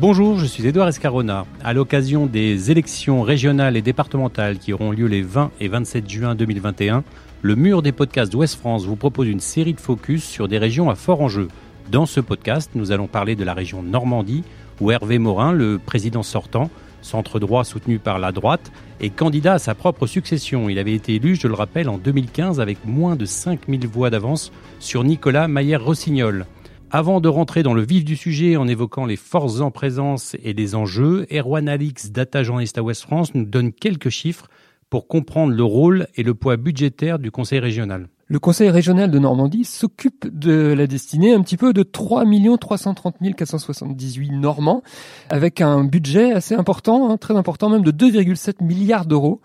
Bonjour, je suis Édouard Escarona. À l'occasion des élections régionales et départementales qui auront lieu les 20 et 27 juin 2021, le mur des podcasts d'Ouest France vous propose une série de focus sur des régions à fort enjeu. Dans ce podcast, nous allons parler de la région Normandie, où Hervé Morin, le président sortant, centre droit soutenu par la droite, est candidat à sa propre succession. Il avait été élu, je le rappelle, en 2015 avec moins de 5000 voix d'avance sur Nicolas Maillère-Rossignol. Avant de rentrer dans le vif du sujet en évoquant les forces en présence et les enjeux, Erwan Alix, data journaliste à Ouest France, nous donne quelques chiffres pour comprendre le rôle et le poids budgétaire du Conseil régional. Le Conseil régional de Normandie s'occupe de la destinée un petit peu de 3 330 478 Normands, avec un budget assez important, hein, très important même, de 2,7 milliards d'euros,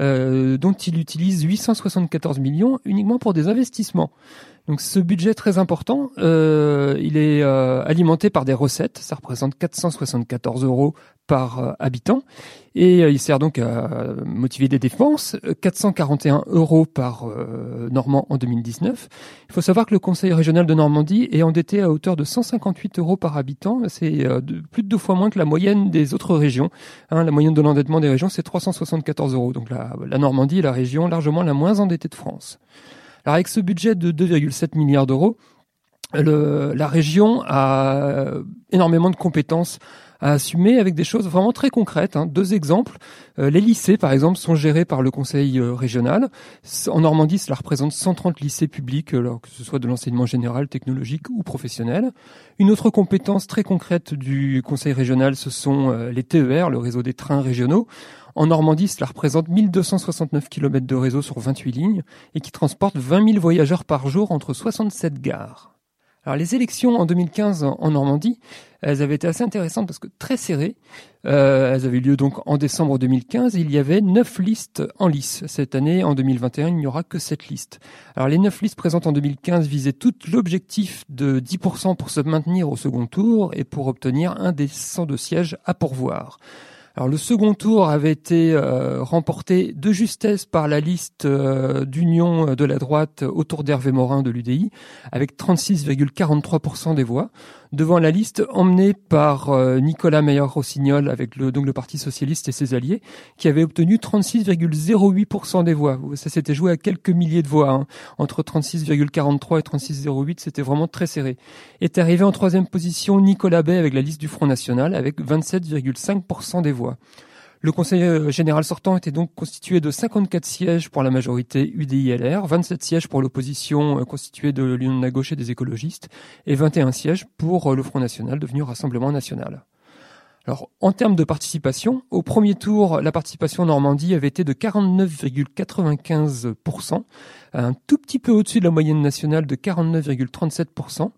euh, dont il utilise 874 millions uniquement pour des investissements. Donc ce budget très important, euh, il est euh, alimenté par des recettes, ça représente 474 euros par euh, habitant, et il sert donc à motiver des dépenses, 441 euros par Normand en 2019. Il faut savoir que le Conseil régional de Normandie est endetté à hauteur de 158 euros par habitant, c'est plus de deux fois moins que la moyenne des autres régions. Hein, la moyenne de l'endettement des régions, c'est 374 euros, donc la, la Normandie est la région largement la moins endettée de France. Alors avec ce budget de 2,7 milliards d'euros, la région a énormément de compétences à assumer avec des choses vraiment très concrètes. Hein. Deux exemples. Euh, les lycées, par exemple, sont gérés par le conseil euh, régional. En Normandie, cela représente 130 lycées publics, alors que ce soit de l'enseignement général, technologique ou professionnel. Une autre compétence très concrète du conseil régional, ce sont euh, les TER, le réseau des trains régionaux. En Normandie, cela représente 1269 km de réseau sur 28 lignes et qui transporte 20 000 voyageurs par jour entre 67 gares. Alors les élections en 2015 en Normandie, elles avaient été assez intéressantes parce que très serrées. Euh, elles avaient eu lieu donc en décembre 2015. il y avait neuf listes en lice. Cette année, en 2021, il n'y aura que sept listes. Alors les neuf listes présentes en 2015 visaient tout l'objectif de 10% pour se maintenir au second tour et pour obtenir un des 102 sièges à pourvoir. Alors le second tour avait été euh, remporté de justesse par la liste euh, d'union de la droite autour d'Hervé Morin de l'UDI, avec 36,43% des voix devant la liste emmenée par euh, Nicolas Meyer-Rossignol avec le, donc le Parti Socialiste et ses alliés, qui avait obtenu 36,08% des voix. Ça s'était joué à quelques milliers de voix. Hein. Entre 36,43 et 36,08, c'était vraiment très serré. Est arrivé en troisième position Nicolas Bay avec la liste du Front National, avec 27,5% des voix. Le Conseil euh, général sortant était donc constitué de 54 sièges pour la majorité UDI-LR, 27 sièges pour l'opposition euh, constituée de l'Union de la gauche et des écologistes, et 21 sièges pour euh, le Front National devenu Rassemblement National. Alors, en termes de participation, au premier tour, la participation en Normandie avait été de 49,95%, un tout petit peu au-dessus de la moyenne nationale de 49,37%.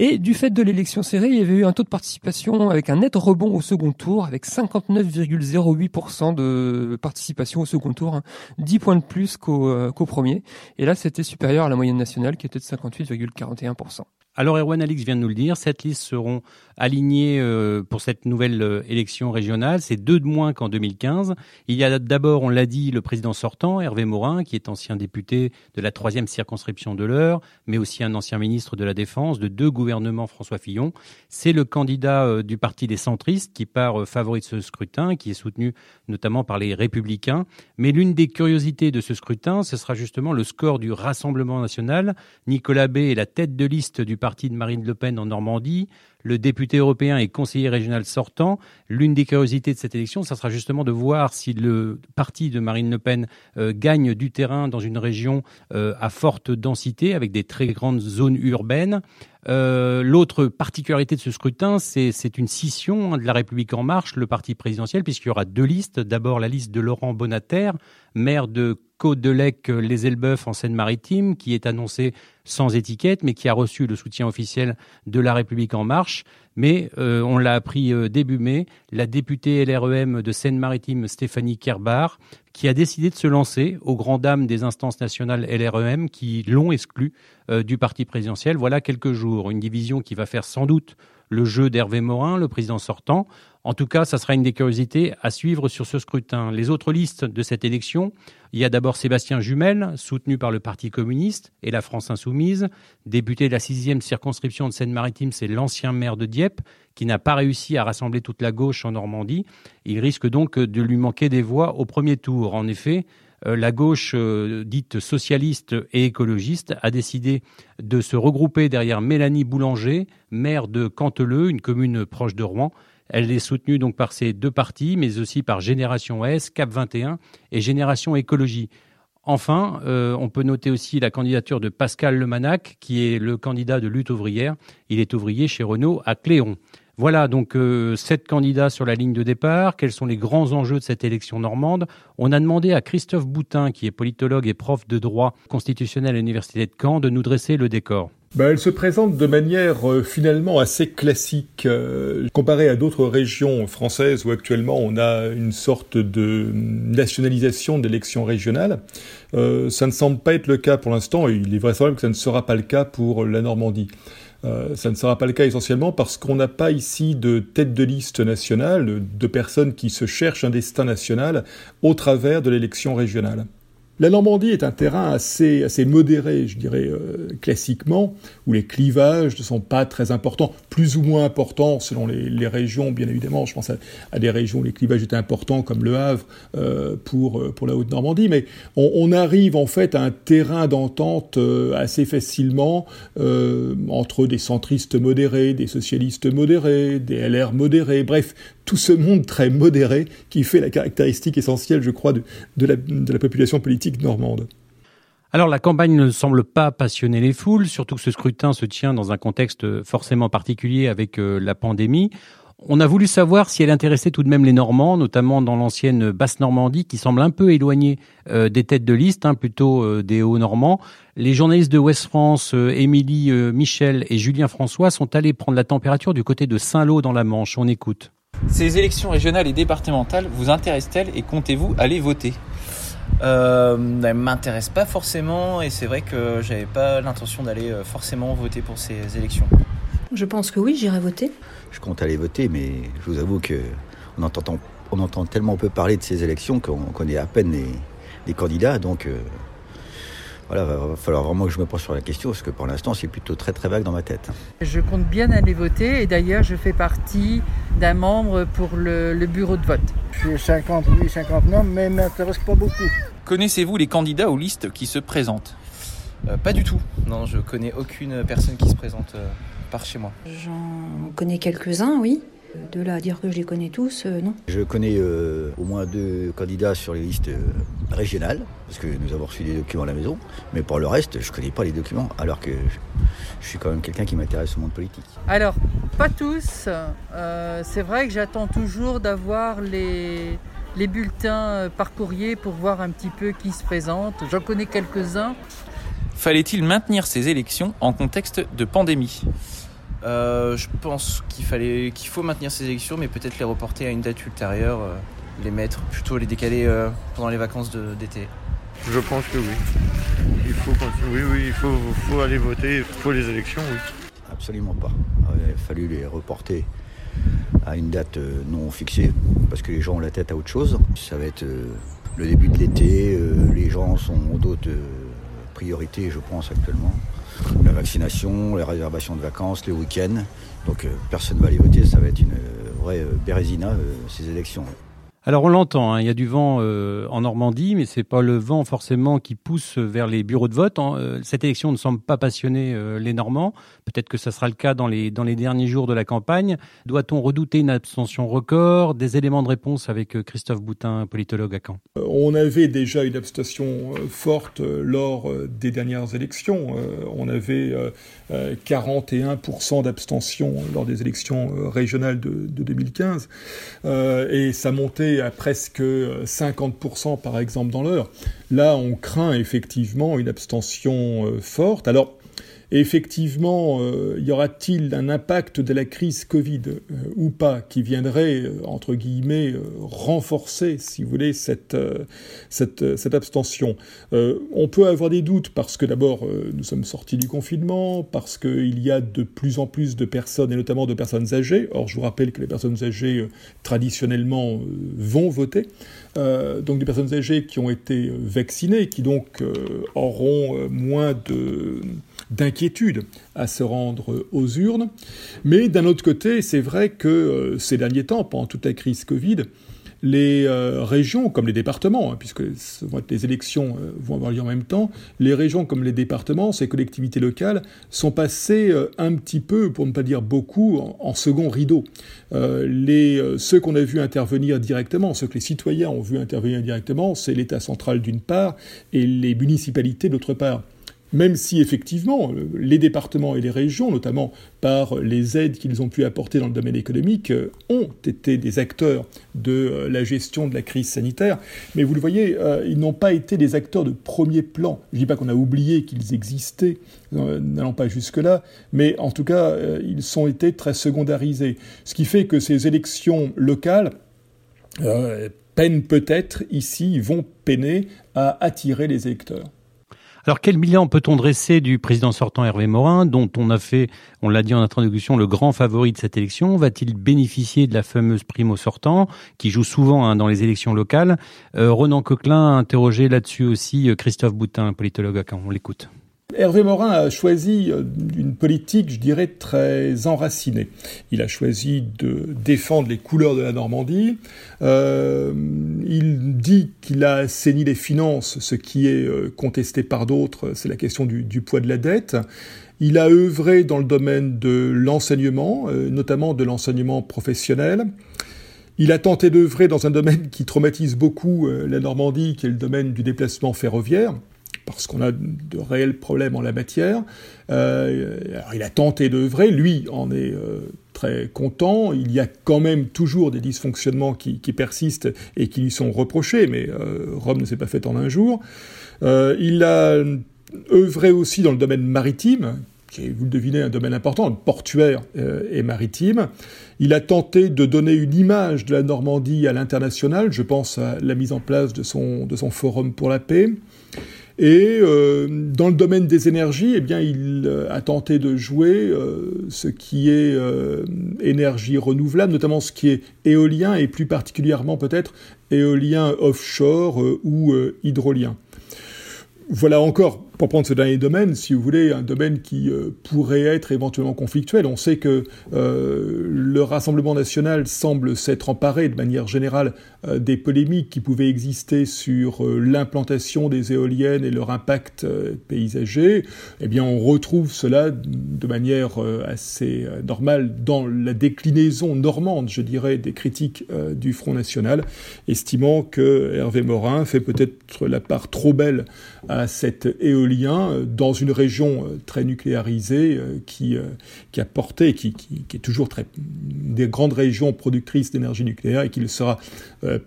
Et du fait de l'élection serrée, il y avait eu un taux de participation avec un net rebond au second tour, avec 59,08% de participation au second tour, 10 hein. points de plus euh, qu'au premier. Et là, c'était supérieur à la moyenne nationale qui était de 58,41%. Alors Erwan Alix vient de nous le dire, cette liste seront alignées euh, pour cette nouvelle euh, élection régionale. C'est deux de moins qu'en 2015. Il y a d'abord, on l'a dit, le président sortant, Hervé Morin, qui est ancien député de la troisième circonscription de l'Eure, mais aussi un ancien ministre de la Défense de deux gouvernements François Fillon. C'est le candidat euh, du parti des centristes qui part favori de ce scrutin, qui est soutenu notamment par les républicains. Mais l'une des curiosités de ce scrutin, ce sera justement le score du Rassemblement national. Nicolas B est la tête de liste du parti parti de Marine Le Pen en Normandie, le député européen et conseiller régional sortant. L'une des curiosités de cette élection, ça sera justement de voir si le parti de Marine Le Pen euh, gagne du terrain dans une région euh, à forte densité, avec des très grandes zones urbaines. Euh, l'autre particularité de ce scrutin, c'est une scission de la République en marche, le parti présidentiel, puisqu'il y aura deux listes. D'abord la liste de Laurent Bonater, maire de Côte-de-Lec, les Elbeuf en Seine-Maritime, qui est annoncé sans étiquette, mais qui a reçu le soutien officiel de la République en marche. Mais euh, on l'a appris euh, début mai, la députée LREM de Seine-Maritime, Stéphanie Kerbar, qui a décidé de se lancer aux grandes dames des instances nationales LREM qui l'ont exclu euh, du parti présidentiel. Voilà quelques jours. Une division qui va faire sans doute le jeu d'Hervé Morin, le président sortant. En tout cas, ça sera une des curiosités à suivre sur ce scrutin. Les autres listes de cette élection, il y a d'abord Sébastien Jumel, soutenu par le Parti communiste et la France insoumise soumise. Député de la sixième circonscription de Seine-Maritime, c'est l'ancien maire de Dieppe qui n'a pas réussi à rassembler toute la gauche en Normandie. Il risque donc de lui manquer des voix au premier tour. En effet, euh, la gauche euh, dite socialiste et écologiste a décidé de se regrouper derrière Mélanie Boulanger, maire de Canteleu, une commune proche de Rouen. Elle est soutenue donc par ces deux partis, mais aussi par Génération S, Cap 21 et Génération Écologie. Enfin, euh, on peut noter aussi la candidature de Pascal Lemanac, qui est le candidat de lutte ouvrière. Il est ouvrier chez Renault à Cléon. Voilà donc euh, sept candidats sur la ligne de départ. Quels sont les grands enjeux de cette élection normande? On a demandé à Christophe Boutin, qui est politologue et prof de droit constitutionnel à l'Université de Caen, de nous dresser le décor. Ben, elle se présente de manière euh, finalement assez classique. Euh, comparée à d'autres régions françaises où actuellement on a une sorte de nationalisation d'élections régionales, ça ne semble pas être le cas pour l'instant et il est vraisemblable que ça ne sera pas le cas pour la Normandie. Euh, ça ne sera pas le cas essentiellement parce qu'on n'a pas ici de tête de liste nationale, de personnes qui se cherchent un destin national au travers de l'élection régionale. La Normandie est un terrain assez, modéré, je dirais, euh, classiquement, où les clivages ne sont pas très importants, plus ou moins importants selon les, régions, bien évidemment. Je pense à, des régions où les clivages étaient importants, comme le Havre, euh, pour, euh, pour la Haute-Normandie, mais on, arrive en fait à un terrain d'entente assez facilement entre des centristes modérés, des socialistes modérés, des LR modérés, bref, tout ce monde très modéré qui fait la caractéristique essentielle, je crois, de, la, population politique normande. Alors la campagne ne semble pas passionner les foules, surtout que ce scrutin se tient dans un contexte forcément particulier avec euh, la pandémie. On a voulu savoir si elle intéressait tout de même les Normands, notamment dans l'ancienne Basse-Normandie, qui semble un peu éloignée euh, des têtes de liste, hein, plutôt euh, des Hauts-Normands. Les journalistes de West France, Émilie Michel et Julien François, sont allés prendre la température du côté de Saint-Lô dans la Manche. On écoute. Ces élections régionales et départementales vous intéressent-elles et comptez-vous aller voter? Euh, ne m'intéresse pas forcément et c'est vrai que j'avais pas l'intention d'aller euh, forcément voter pour ces élections. Je pense que oui, j'irai voter. Je compte aller voter, mais je vous avoue que on entend, on entend tellement peu parler de ces élections qu'on connaît à peine les, candidats, donc euh, voilà, va falloir vraiment que je me penche sur la question parce que pour l'instant c'est plutôt très très vague dans ma tête. Je compte bien aller voter et d'ailleurs je fais partie d'un membre pour le, bureau de vote. Je suis 50 oui, 50 non, mais ne m'intéresse pas beaucoup. Connaissez-vous les candidats aux listes qui se présentent? Euh, Pas du tout. Non, je connais aucune personne qui se présente euh, par chez moi. J'en connais quelques-uns, oui. De là à dire que je les connais tous, euh, non. Je connais euh, au moins deux candidats sur les listes euh, régionales, parce que nous avons reçu des documents à la maison, mais pour le reste, je ne connais pas les documents, alors que je, suis quand même quelqu'un qui m'intéresse au monde politique. Alors, pas tous. c'est vrai que j'attends toujours d'avoir les, les bulletins par courrier pour voir un petit peu qui se présente. J'en connais quelques-uns. Fallait-il maintenir ces élections en contexte de pandémie? Euh, je pense qu'il fallait, qu'il faut maintenir ces élections, mais peut-être les reporter à une date ultérieure, euh, les mettre, plutôt les décaler euh, pendant les vacances d'été. Je pense que oui. Il faut Oui, oui, il faut, faut, aller voter, il faut les élections, oui. Absolument pas. Il a fallu les reporter à une date non fixée, parce que les gens ont la tête à autre chose. Ça va être le début de l'été, les gens sont, ont d'autres priorités, je pense, actuellement la vaccination, les réservations de vacances, les week-ends. Donc euh, personne ne va aller voter, ça va être une euh, vraie euh, bérésina, ces élections. Alors on l'entend, hein, il y a du vent euh, en Normandie, mais c'est pas le vent forcément qui pousse vers les bureaux de vote. Euh, cette élection ne semble pas passionner euh, les Normands. Peut-être que ça sera le cas dans les dans les derniers jours de la campagne. Doit-on redouter une abstention record? Des éléments de réponse avec Christophe Boutin, politologue à Caen. On avait déjà une abstention forte lors des dernières élections. On avait 41% d'abstention lors des élections régionales de, de 2015, et ça montait à presque 50% par exemple dans l'heure. Là, on craint effectivement une abstention euh, forte. Alors, effectivement, euh, y aura-t-il un impact de la crise Covid euh, ou pas qui viendrait, euh, entre guillemets, renforcer, si vous voulez, cette, cette, cette abstention? On peut avoir des doutes parce que d'abord, nous sommes sortis du confinement, parce qu'il y a de plus en plus de personnes, et notamment de personnes âgées. Or, je vous rappelle que les personnes âgées, traditionnellement, vont voter. donc des personnes âgées qui ont été vaccinées, qui donc auront moins de d'inquiétude à se rendre aux urnes. Mais d'un autre côté, c'est vrai que ces derniers temps, pendant toute la crise Covid, les euh, régions comme les départements, hein, puisque les élections euh, vont avoir lieu en même temps, les régions comme les départements, ces collectivités locales, sont passées euh, un petit peu, pour ne pas dire beaucoup, en, second rideau. les, ceux qu'on a vu intervenir directement, ceux que les citoyens ont vu intervenir directement, c'est l'État central d'une part et les municipalités d'autre part même si effectivement les départements et les régions, notamment par les aides qu'ils ont pu apporter dans le domaine économique, euh, ont été des acteurs de euh, la gestion de la crise sanitaire. Mais vous le voyez, euh, ils n'ont pas été des acteurs de premier plan. Je ne dis pas qu'on a oublié qu'ils existaient, n'allons pas jusque-là, mais en tout cas, ils ont été très secondarisés. Ce qui fait que ces élections locales peinent peut-être ici, vont peiner à attirer les électeurs. Alors quel bilan peut-on dresser du président sortant Hervé Morin, dont on a fait, on l'a dit en introduction, le grand favori de cette élection? Va-t-il bénéficier de la fameuse prime au sortant, qui joue souvent hein, dans les élections locales? Euh, Renan Coquelin a interrogé là-dessus aussi euh, Christophe Boutin, politologue Caen. On l'écoute. Hervé Morin a choisi euh, une politique, je dirais, très enracinée. Il a choisi de défendre les couleurs de la Normandie. Euh, il dit qu'il a assaini les finances, ce qui est euh, contesté par d'autres, c'est la question du, poids de la dette. Il a œuvré dans le domaine de l'enseignement, notamment de l'enseignement professionnel. Il a tenté d'œuvrer dans un domaine qui traumatise beaucoup la Normandie, qui est le domaine du déplacement ferroviaire parce qu'on a de réels problèmes en la matière. Euh, il a tenté d'œuvrer, lui en est euh, très content. Il y a quand même toujours des dysfonctionnements qui, persistent et qui lui sont reprochés, mais euh, Rome ne s'est pas faite en un jour. il a œuvré aussi dans le domaine maritime, qui est, vous le devinez, un domaine important, portuaire et maritime. Il a tenté de donner une image de la Normandie à l'international. Je pense à la mise en place de son, de son forum pour la paix. Et euh, dans le domaine des énergies, eh bien, il euh, a tenté de jouer euh, ce qui est énergie renouvelable, notamment ce qui est éolien et plus particulièrement peut-être éolien offshore ou hydrolien. Voilà encore pour prendre ce dernier domaine, si vous voulez, un domaine qui euh, pourrait être éventuellement conflictuel, on sait que euh, le Rassemblement national semble s'être emparé de manière générale euh, des polémiques qui pouvaient exister sur l'implantation des éoliennes et leur impact paysager. Eh bien, on retrouve cela de manière assez normale dans la déclinaison normande, je dirais, des critiques du Front national, estimant que Hervé Morin fait peut-être la part trop belle à cette éolienne euh, dans une région euh, très nucléarisée euh, qui, a porté, qui, qui, est toujours très, des grandes régions productrices d'énergie nucléaire et qui le sera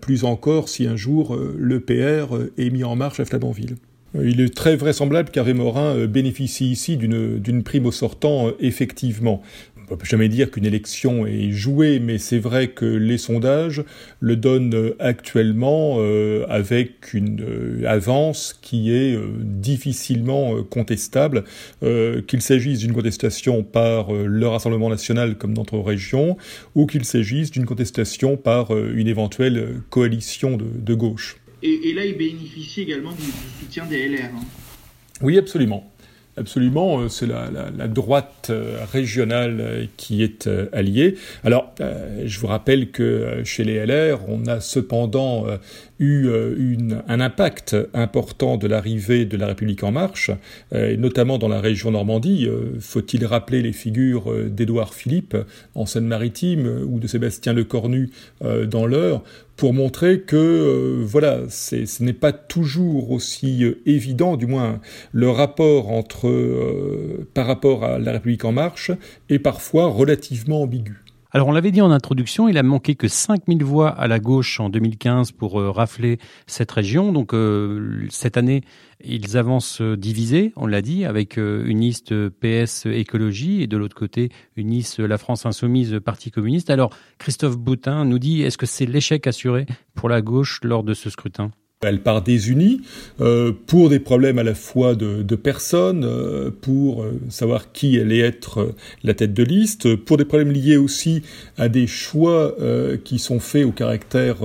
plus encore si un jour l'EPR est mis en marche à Flamanville. Il est très vraisemblable qu'Harry Morin bénéficie ici d'une prime au sortant, effectivement on peut jamais dire qu'une élection est jouée, mais c'est vrai que les sondages le donnent actuellement euh, avec une euh, avance qui est euh, difficilement contestable, qu'il s'agisse d'une contestation par le Rassemblement national comme notre région, ou qu'il s'agisse d'une contestation par une éventuelle coalition de, gauche. Et, là, il bénéficie également du, soutien des LR. Hein. Oui, absolument. Absolument, euh, c'est la, droite euh, régionale euh, qui est alliée. Alors, je vous rappelle que chez les LR, on a cependant eu un impact important de l'arrivée de la République en marche, notamment dans la région Normandie. Faut-il rappeler les figures d'Édouard Philippe en Seine-Maritime ou de Sébastien Lecornu dans l'Eure pour montrer que euh, voilà, ce n'est pas toujours aussi euh, évident, du moins le rapport entre euh, par rapport à la République en marche est parfois relativement ambigu. Alors on l'avait dit en introduction, il a manqué que 5000 voix à la gauche en 2015 pour euh, rafler cette région. Donc euh, cette année, ils avancent euh, divisés, on l'a dit, avec une liste PS écologie et de l'autre côté une liste La France insoumise Parti communiste. Alors Christophe Boutin nous dit, est-ce que c'est l'échec assuré pour la gauche lors de ce scrutin? Elle part désunie euh, pour des problèmes à la fois de, de personnes, euh, pour euh, savoir qui allait être euh, la tête de liste, pour des problèmes liés aussi à des choix euh, qui sont faits au caractère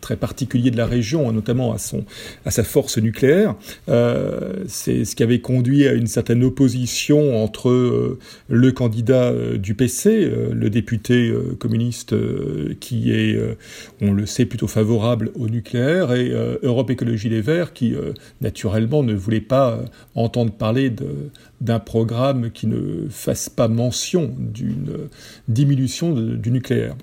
très particulier de la région, notamment à, son, à sa force nucléaire. C'est ce qui avait conduit à une certaine opposition entre le candidat du PC, le député communiste qui est, on le sait, plutôt favorable au nucléaire, et Europe Écologie Les Verts, qui euh, naturellement ne voulait pas euh, entendre parler d'un programme qui ne fasse pas mention d'une diminution de, du nucléaire.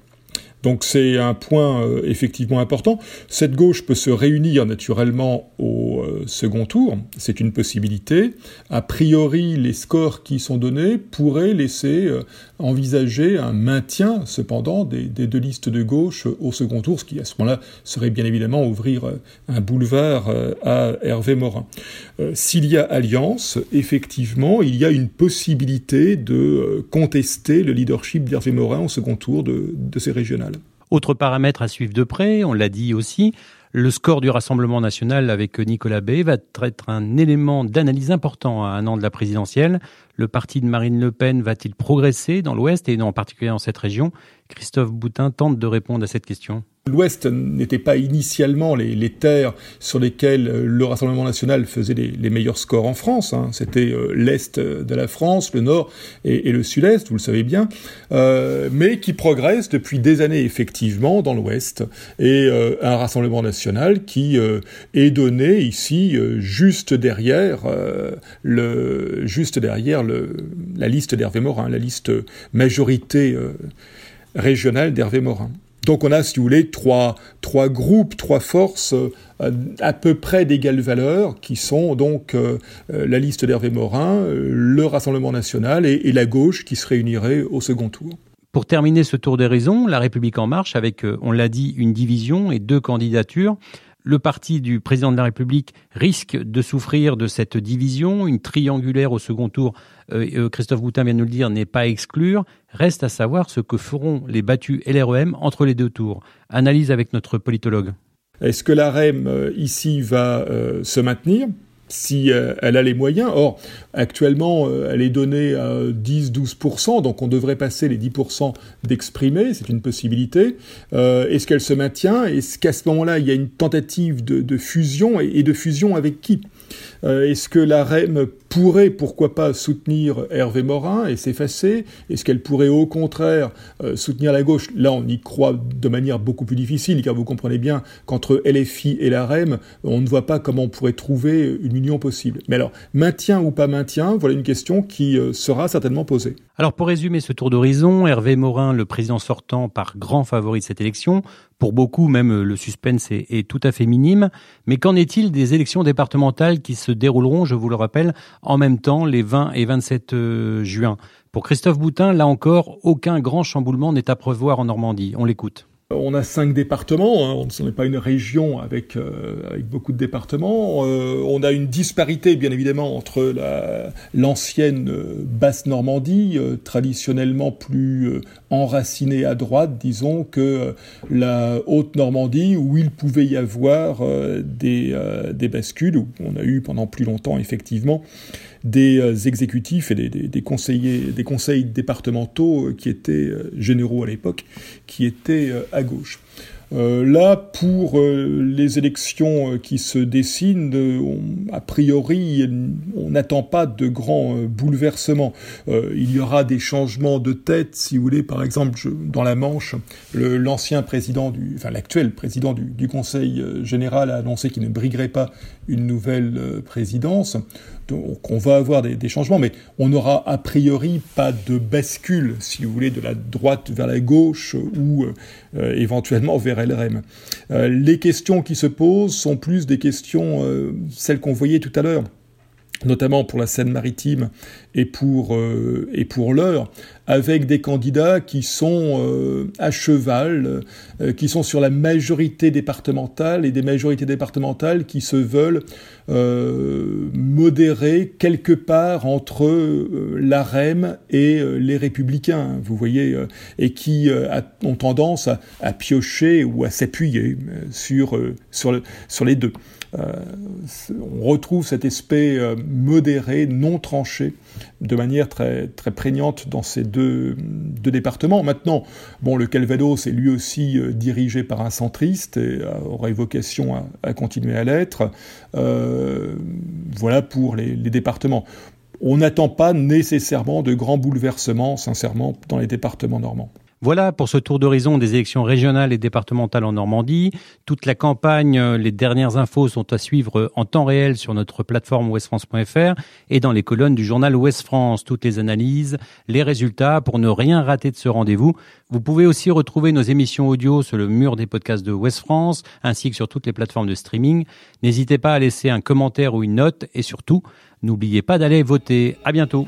Donc c'est un point euh, effectivement important. Cette gauche peut se réunir naturellement au euh, second tour, c'est une possibilité. A priori, les scores qui sont donnés pourraient laisser euh, envisager un maintien cependant des, deux listes de gauche au second tour, ce qui à ce moment-là serait bien évidemment ouvrir un boulevard à Hervé Morin. S'il y a alliance, effectivement, il y a une possibilité de contester le leadership d'Hervé Morin au second tour de, de ces régionales. Autre paramètre à suivre de près, on l'a dit aussi, le score du Rassemblement national avec Nicolas Bay va être un élément d'analyse important à un an de la présidentielle. Le parti de Marine Le Pen va-t-il progresser dans l'Ouest et en particulier dans cette région? Christophe Boutin tente de répondre à cette question. L'Ouest n'était pas initialement les, terres sur lesquelles le Rassemblement national faisait les, meilleurs scores en France. Hein. C'était euh, l'Est de la France, le Nord et, le Sud-Est, vous le savez bien, euh, mais qui progresse depuis des années effectivement dans l'Ouest. Et euh, un Rassemblement national qui euh, est donné ici euh, juste derrière, la liste d'Hervé Morin, la liste majorité régionale d'Hervé Morin. Donc on a, si vous voulez, trois, groupes, trois forces euh, à peu près d'égale valeur, qui sont donc euh, la liste d'Hervé Morin, euh, le Rassemblement national et, et, la gauche qui se réunirait au second tour. Pour terminer ce tour d'horizon, La République en marche, avec, on l'a dit, une division et deux candidatures, le parti du président de la République risque de souffrir de cette division. Une triangulaire au second tour, euh, Christophe Boutin vient de nous le dire, n'est pas exclure. Reste à savoir ce que feront les battus LREM entre les deux tours. Analyse avec notre politologue. Est-ce que la REM euh, ici va euh, se maintenir? Si euh, elle a les moyens. Or, actuellement, euh, elle est donnée à 10-12%, donc on devrait passer les 10% d'exprimer, c'est une possibilité. Euh, Est-ce qu'elle se maintient? Est-ce qu'à ce, moment-là, il y a une tentative de, fusion? Et, de fusion avec qui? Est-ce que la REM pourrait, pourquoi pas, soutenir Hervé Morin et s'effacer? Est-ce qu'elle pourrait, au contraire, euh, soutenir la gauche? Là, on y croit de manière beaucoup plus difficile, car vous comprenez bien qu'entre LFI et la REM, on ne voit pas comment on pourrait trouver une union possible. Mais alors, maintien ou pas maintien, voilà une question qui euh, sera certainement posée. Alors, pour résumer ce tour d'horizon, Hervé Morin, le président sortant, par grand favori de cette élection. Pour beaucoup, même le suspense est, est tout à fait minime. Mais qu'en est-il des élections départementales qui se dérouleront, je vous le rappelle, en même temps les 20 et 27 euh, juin? Pour Christophe Boutin, là encore, aucun grand chamboulement n'est à prévoir en Normandie. On l'écoute. On a cinq départements, hein. on n'est pas une région avec, euh, beaucoup de départements. Euh, on a une disparité, bien évidemment, entre l'ancienne euh, basse Normandie, euh, traditionnellement plus euh, enracinée à droite, disons, que la haute Normandie, où il pouvait y avoir des, des bascules, où on a eu pendant plus longtemps, effectivement, des exécutifs et des, conseillers, des conseils départementaux qui étaient généraux à l'époque, qui étaient à gauche. Euh, là, pour euh, les élections qui se dessinent, euh, a priori, on n'attend pas de grands bouleversements. il y aura des changements de tête, si vous voulez, par exemple, dans la Manche, l'ancien président du, enfin l'actuel président du, Conseil général a annoncé qu'il ne briguerait pas une nouvelle présidence. Donc on va avoir des, changements, mais on n'aura a priori pas de bascule, si vous voulez, de la droite vers la gauche ou euh, éventuellement vers Euh, les questions qui se posent sont plus des questions, euh, celles qu'on voyait tout à l'heure. notamment pour la Seine-Maritime euh, et pour l'heure, avec des candidats qui sont euh, à cheval, euh, qui sont sur la majorité départementale et des majorités départementales qui se veulent modérer quelque part entre l'AREM et les républicains, vous voyez, et qui ont tendance à, piocher ou à s'appuyer sur, sur, sur les deux. on retrouve cet aspect modéré, non tranché, de manière très, très prégnante dans ces deux, deux départements. Maintenant, bon, le Calvados est lui aussi euh, dirigé par un centriste et euh, aurait vocation à, continuer à l'être. Euh, voilà pour les, les départements. On n'attend pas nécessairement de grands bouleversements, sincèrement, dans les départements normands. Voilà pour ce tour d'horizon des élections régionales et départementales en Normandie. Toute la campagne, euh, les dernières infos sont à suivre en temps réel sur notre plateforme ouestfrance.fr et dans les colonnes du journal Ouest France. Toutes les analyses, les résultats pour ne rien rater de ce rendez-vous. Vous pouvez aussi retrouver nos émissions audio sur le mur des podcasts de Ouest France ainsi que sur toutes les plateformes de streaming. N'hésitez pas à laisser un commentaire ou une note et surtout, n'oubliez pas d'aller voter. À bientôt.